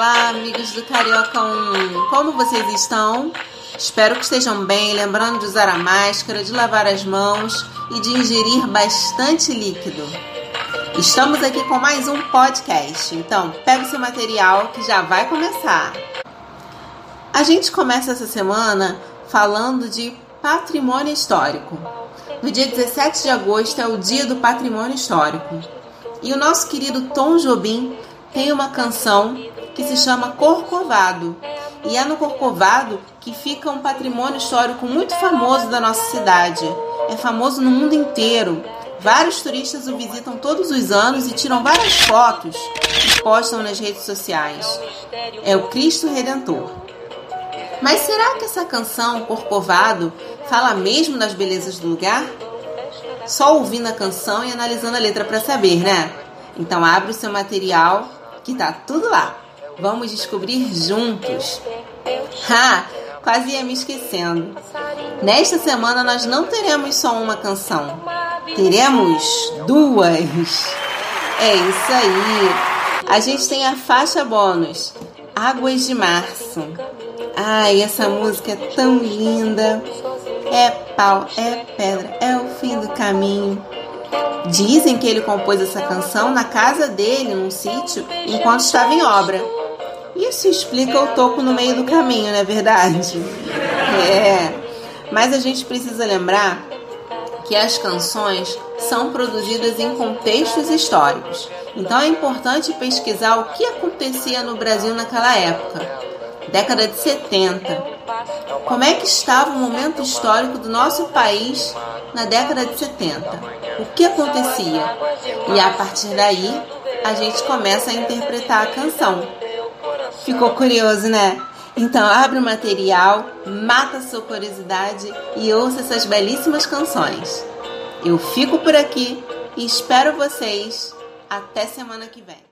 Olá, amigos do Carioca 1! Como vocês estão? Espero que estejam bem, lembrando de usar a máscara, de lavar as mãos e de ingerir bastante líquido. Estamos aqui com mais um podcast, então pega o seu material que já vai começar. A gente começa essa semana falando de patrimônio histórico. No dia 17 de agosto é o Dia do Patrimônio Histórico. E o nosso querido Tom Jobim tem uma canção que se chama Corcovado. E é no Corcovado que fica um patrimônio histórico muito famoso da nossa cidade. É famoso no mundo inteiro. Vários turistas o visitam todos os anos e tiram várias fotos e postam nas redes sociais. É o Cristo Redentor. Mas será que essa canção, Corcovado, fala mesmo das belezas do lugar? Só ouvindo a canção e analisando a letra para saber, né? Então abre o seu material que tá tudo lá. Vamos descobrir juntos. Ha! Quase ia me esquecendo. Nesta semana nós não teremos só uma canção. Teremos duas. É isso aí. A gente tem a faixa bônus, Águas de Março. Ai, essa música é tão linda. É pau, é pedra, é o fim do caminho. Dizem que ele compôs essa canção na casa dele, num sítio, enquanto estava em obra. Isso explica o toco no meio do caminho, não é verdade? É. Mas a gente precisa lembrar que as canções são produzidas em contextos históricos. Então é importante pesquisar o que acontecia no Brasil naquela época, década de 70. Como é que estava o momento histórico do nosso país na década de 70? o que acontecia. E a partir daí, a gente começa a interpretar a canção. Ficou curioso, né? Então abre o material, mata sua curiosidade e ouça essas belíssimas canções. Eu fico por aqui e espero vocês até semana que vem.